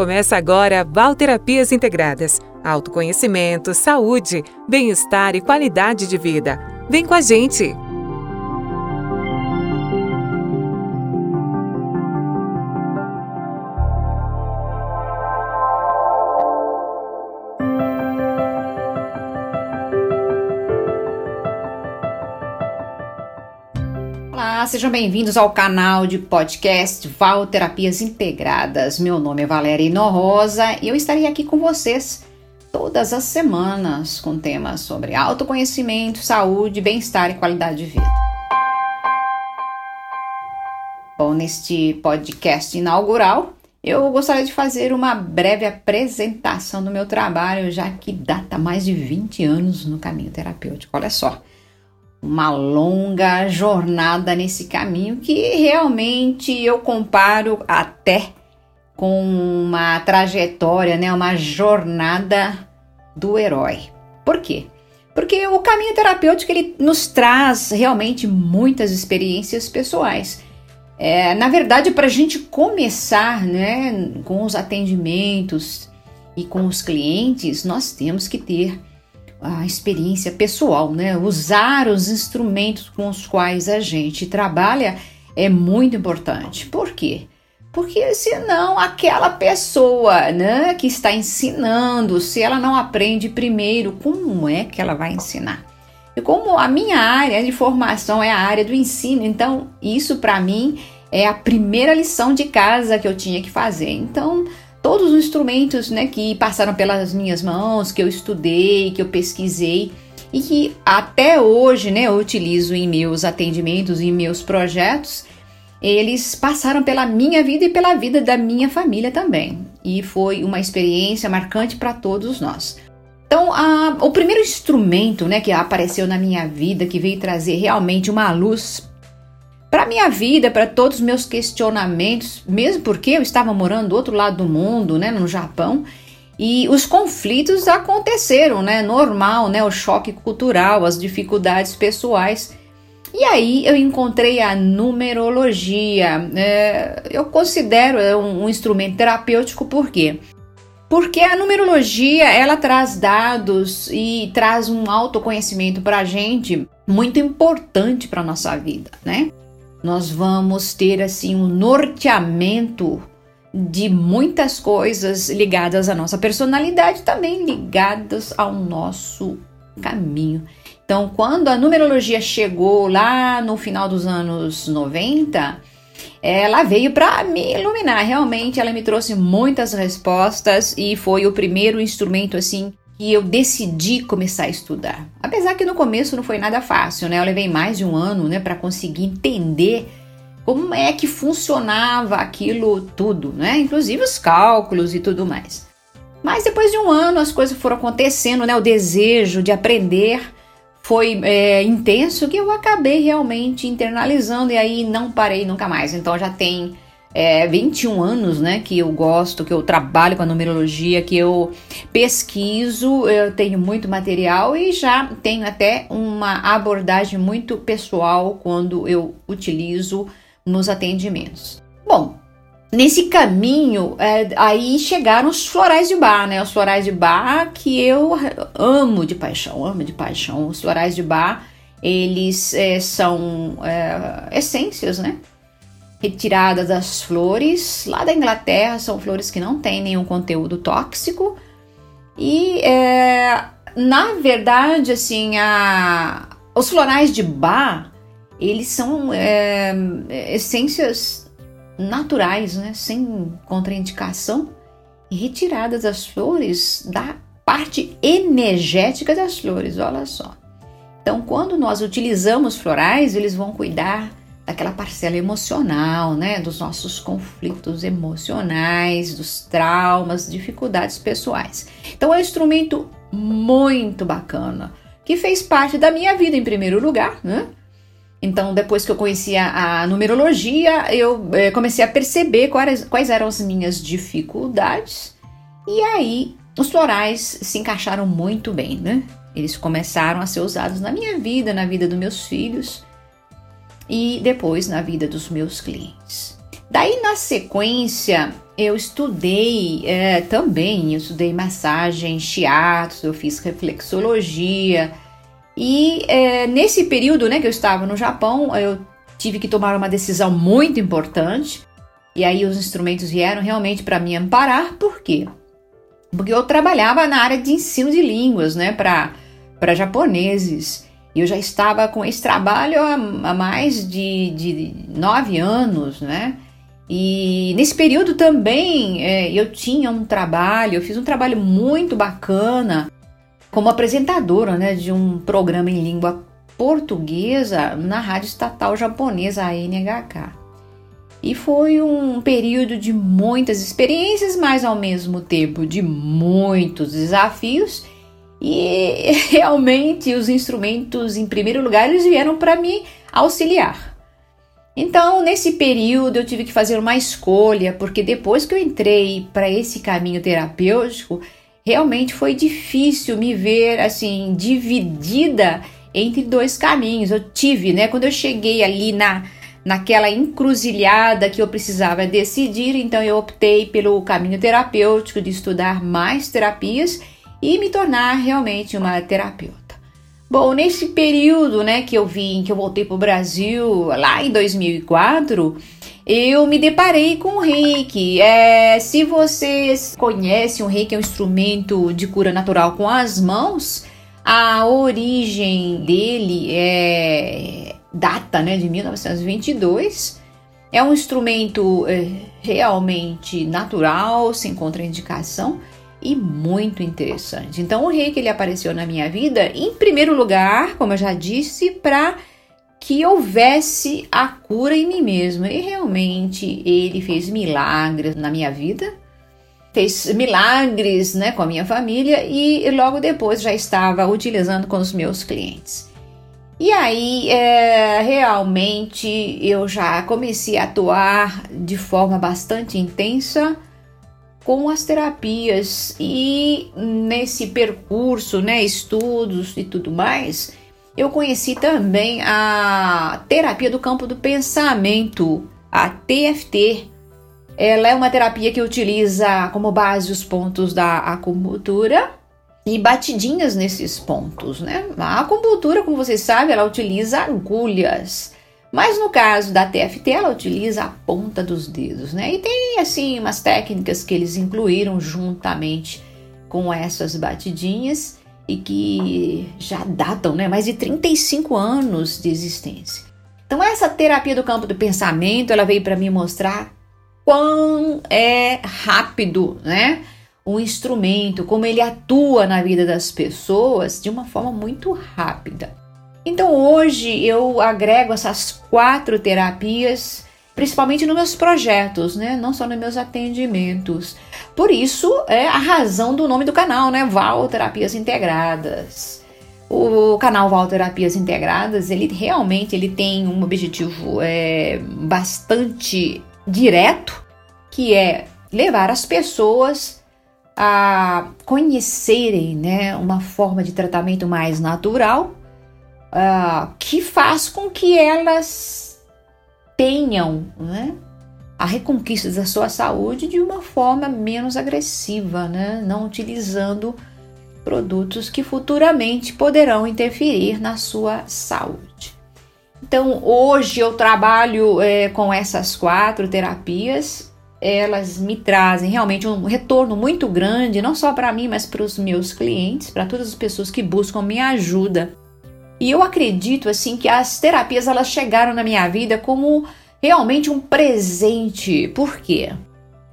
Começa agora Valterapias Integradas. Autoconhecimento, saúde, bem-estar e qualidade de vida. Vem com a gente! Sejam bem-vindos ao canal de podcast Val Terapias Integradas. Meu nome é Valéria Inorosa e eu estarei aqui com vocês todas as semanas com temas sobre autoconhecimento, saúde, bem-estar e qualidade de vida. Bom, neste podcast inaugural, eu gostaria de fazer uma breve apresentação do meu trabalho, já que data mais de 20 anos no caminho terapêutico. Olha só uma longa jornada nesse caminho que realmente eu comparo até com uma trajetória, né, uma jornada do herói. Por quê? Porque o caminho terapêutico ele nos traz realmente muitas experiências pessoais. É, na verdade, para a gente começar né, com os atendimentos e com os clientes, nós temos que ter a experiência pessoal, né? Usar os instrumentos com os quais a gente trabalha é muito importante. Por quê? Porque senão aquela pessoa, né, que está ensinando, se ela não aprende primeiro, como é que ela vai ensinar? E como a minha área de formação é a área do ensino, então isso para mim é a primeira lição de casa que eu tinha que fazer. Então, todos os instrumentos né, que passaram pelas minhas mãos, que eu estudei, que eu pesquisei e que até hoje né, eu utilizo em meus atendimentos, em meus projetos, eles passaram pela minha vida e pela vida da minha família também. E foi uma experiência marcante para todos nós. Então, a, o primeiro instrumento né, que apareceu na minha vida, que veio trazer realmente uma luz para minha vida, para todos os meus questionamentos, mesmo porque eu estava morando do outro lado do mundo, né, no Japão, e os conflitos aconteceram, né, normal, né, o choque cultural, as dificuldades pessoais. E aí eu encontrei a numerologia. É, eu considero é, um, um instrumento terapêutico por quê? Porque a numerologia ela traz dados e traz um autoconhecimento para a gente muito importante para nossa vida, né? Nós vamos ter assim um norteamento de muitas coisas ligadas à nossa personalidade, também ligadas ao nosso caminho. Então, quando a numerologia chegou lá no final dos anos 90, ela veio para me iluminar. Realmente, ela me trouxe muitas respostas e foi o primeiro instrumento assim que eu decidi começar a estudar. Apesar que no começo não foi nada fácil, né? Eu levei mais de um ano, né, para conseguir entender como é que funcionava aquilo tudo, né? Inclusive os cálculos e tudo mais. Mas depois de um ano as coisas foram acontecendo, né? O desejo de aprender foi é, intenso que eu acabei realmente internalizando e aí não parei nunca mais. Então já tem é, 21 anos, né, que eu gosto, que eu trabalho com a numerologia, que eu pesquiso, eu tenho muito material e já tenho até uma abordagem muito pessoal quando eu utilizo nos atendimentos. Bom, nesse caminho, é, aí chegaram os florais de bar, né? Os florais de bar que eu amo de paixão, amo de paixão. Os florais de bar, eles é, são é, essências, né? Retiradas das flores lá da Inglaterra, são flores que não têm nenhum conteúdo tóxico. E é, na verdade, assim, a, os florais de Bach, eles são é, essências naturais, né, sem contraindicação, e retiradas das flores da parte energética das flores, olha só. Então, quando nós utilizamos florais, eles vão cuidar daquela parcela emocional, né, dos nossos conflitos emocionais, dos traumas, dificuldades pessoais. Então é um instrumento muito bacana que fez parte da minha vida em primeiro lugar, né? Então, depois que eu conheci a, numerologia, eu é, comecei a perceber quais, quais eram as minhas dificuldades, e aí os florais se encaixaram muito bem, né? Eles começaram a ser usados na minha vida, na vida dos meus filhos, e depois na vida dos meus clientes. Daí, na sequência, eu estudei é, também, eu estudei massagem, shiatsu, eu fiz reflexologia. E é, nesse período né, que eu estava no Japão, eu tive que tomar uma decisão muito importante. E aí os instrumentos vieram realmente para me amparar. Por quê? Porque eu trabalhava na área de ensino de línguas, né, para japoneses. Eu já estava com esse trabalho há, há mais de, de nove anos, né? E nesse período também é, eu tinha um trabalho, eu fiz um trabalho muito bacana como apresentadora né, de um programa em língua portuguesa na rádio estatal japonesa, a NHK. E foi um período de muitas experiências, mas ao mesmo tempo de muitos desafios. E realmente os instrumentos, em primeiro lugar, eles vieram para me auxiliar. Então, nesse período, eu tive que fazer uma escolha, porque depois que eu entrei para esse caminho terapêutico, realmente foi difícil me ver assim dividida entre dois caminhos. Eu tive, né, quando eu cheguei ali na naquela encruzilhada que eu precisava decidir, então eu optei pelo caminho terapêutico de estudar mais terapias e me tornar realmente uma terapeuta. Bom, nesse período, né, que eu vim, que eu voltei para o Brasil lá em 2004, eu me deparei com o reiki. É, se vocês conhecem o reiki, é um instrumento de cura natural com as mãos. A origem dele é data, né, de 1922. É um instrumento é, realmente natural, sem contraindicação e muito interessante. Então, o reiki ele apareceu na minha vida, em primeiro lugar, como eu já disse, para que houvesse a cura em mim mesma. E realmente ele fez milagres na minha vida, fez milagres né, com a minha família e logo depois já estava utilizando com os meus clientes. E aí, é, realmente, eu já comecei a atuar de forma bastante intensa com as terapias e nesse percurso, né, estudos e tudo mais, eu conheci também a terapia do campo do pensamento, a TFT. Ela é uma terapia que utiliza como base os pontos da acupuntura e batidinhas nesses pontos, né? A acupuntura, como vocês sabem, ela utiliza agulhas mas no caso da TFT, ela utiliza a ponta dos dedos, né? E tem assim umas técnicas que eles incluíram juntamente com essas batidinhas e que já datam, né, mais de 35 anos de existência. Então essa terapia do campo do pensamento, ela veio para me mostrar quão é rápido, né? O instrumento, como ele atua na vida das pessoas de uma forma muito rápida. Então hoje eu agrego essas quatro terapias, principalmente nos meus projetos, né? Não só nos meus atendimentos. Por isso é a razão do nome do canal, né? Val Terapias Integradas. O canal Val Terapias Integradas, ele realmente ele tem um objetivo é, bastante direto, que é levar as pessoas a conhecerem, né, uma forma de tratamento mais natural uh, que faz com que elas tenham né, a reconquista da sua saúde de uma forma menos agressiva, né, não utilizando produtos que futuramente poderão interferir na sua saúde. Então, hoje eu trabalho é, com essas quatro terapias. Elas me trazem realmente um retorno muito grande, não só para mim, mas para os meus clientes, para todas as pessoas que buscam minha ajuda e eu acredito assim que as terapias elas chegaram na minha vida como realmente um presente. Por quê?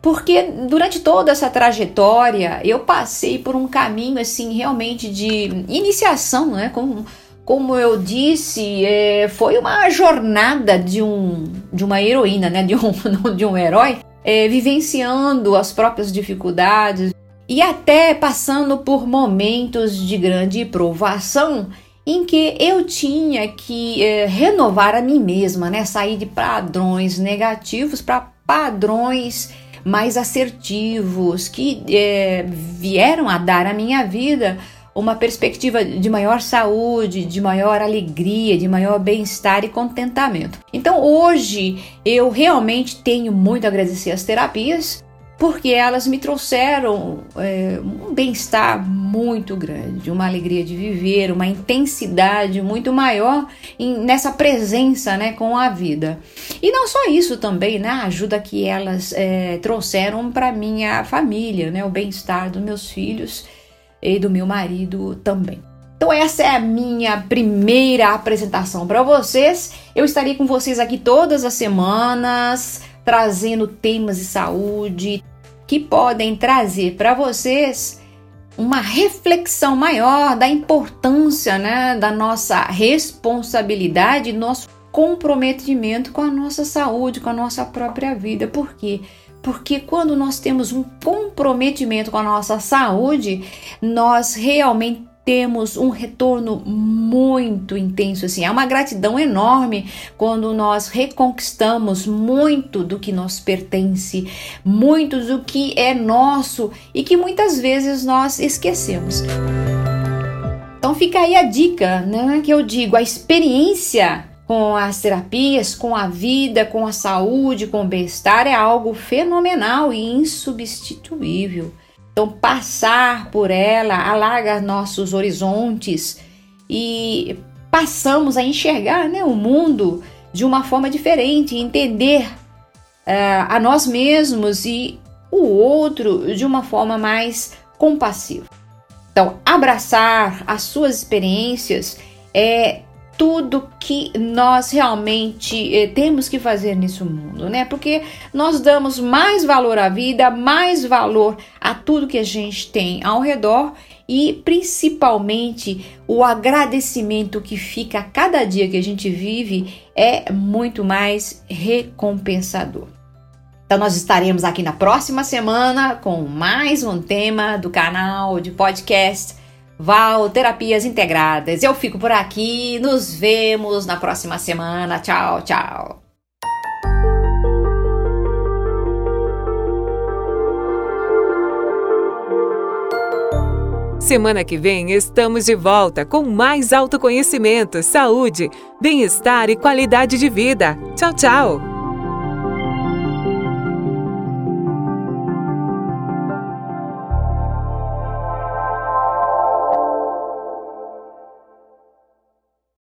Porque durante toda essa trajetória eu passei por um caminho assim realmente de iniciação, né? Como, como eu disse, é, foi uma jornada de, um, de uma heroína, né? De um, de um herói, é, vivenciando as próprias dificuldades e até passando por momentos de grande provação em que eu tinha que é, renovar a mim mesma, né? Sair de padrões negativos para padrões mais assertivos que é, vieram a dar à minha vida uma perspectiva de maior saúde, de maior alegria, de maior bem-estar e contentamento. Então hoje eu realmente tenho muito a agradecer às terapias porque elas me trouxeram é, um bem-estar muito grande, uma alegria de viver, uma intensidade muito maior em, nessa presença né, com a vida. E não só isso também, né, a ajuda que elas é, trouxeram para minha família, né, o bem-estar dos meus filhos e do meu marido também. Então essa é a minha primeira apresentação para vocês. Eu estarei com vocês aqui todas as semanas, trazendo temas de saúde que podem trazer para vocês uma reflexão maior da importância, né, da nossa responsabilidade, nosso comprometimento com a nossa saúde, com a nossa própria vida. Por quê? Porque quando nós temos um comprometimento com a nossa saúde, nós realmente temos um retorno muito intenso assim. Há uma gratidão enorme quando nós reconquistamos muito do que nos pertence, muito do que é nosso e que muitas vezes nós esquecemos. Então fica aí a dica, né, que eu digo, a experiência com as terapias, com a vida, com a saúde, com o bem-estar é algo fenomenal e insubstituível. Então, passar por ela alarga nossos horizontes e passamos a enxergar né, o mundo de uma forma diferente, entender uh, a nós mesmos e o outro de uma forma mais compassiva. Então, abraçar as suas experiências é tudo que nós realmente eh, temos que fazer nesse mundo, né? Porque nós damos mais valor à vida, mais valor a tudo que a gente tem ao redor e principalmente o agradecimento que fica a cada dia que a gente vive é muito mais recompensador. Então, nós estaremos aqui na próxima semana com mais um tema do canal de podcast Val Terapias Integradas. Eu fico por aqui, nos vemos na próxima semana. Tchau, tchau. Semana que vem estamos de volta com mais autoconhecimento, saúde, bem-estar e qualidade de vida. Tchau, tchau!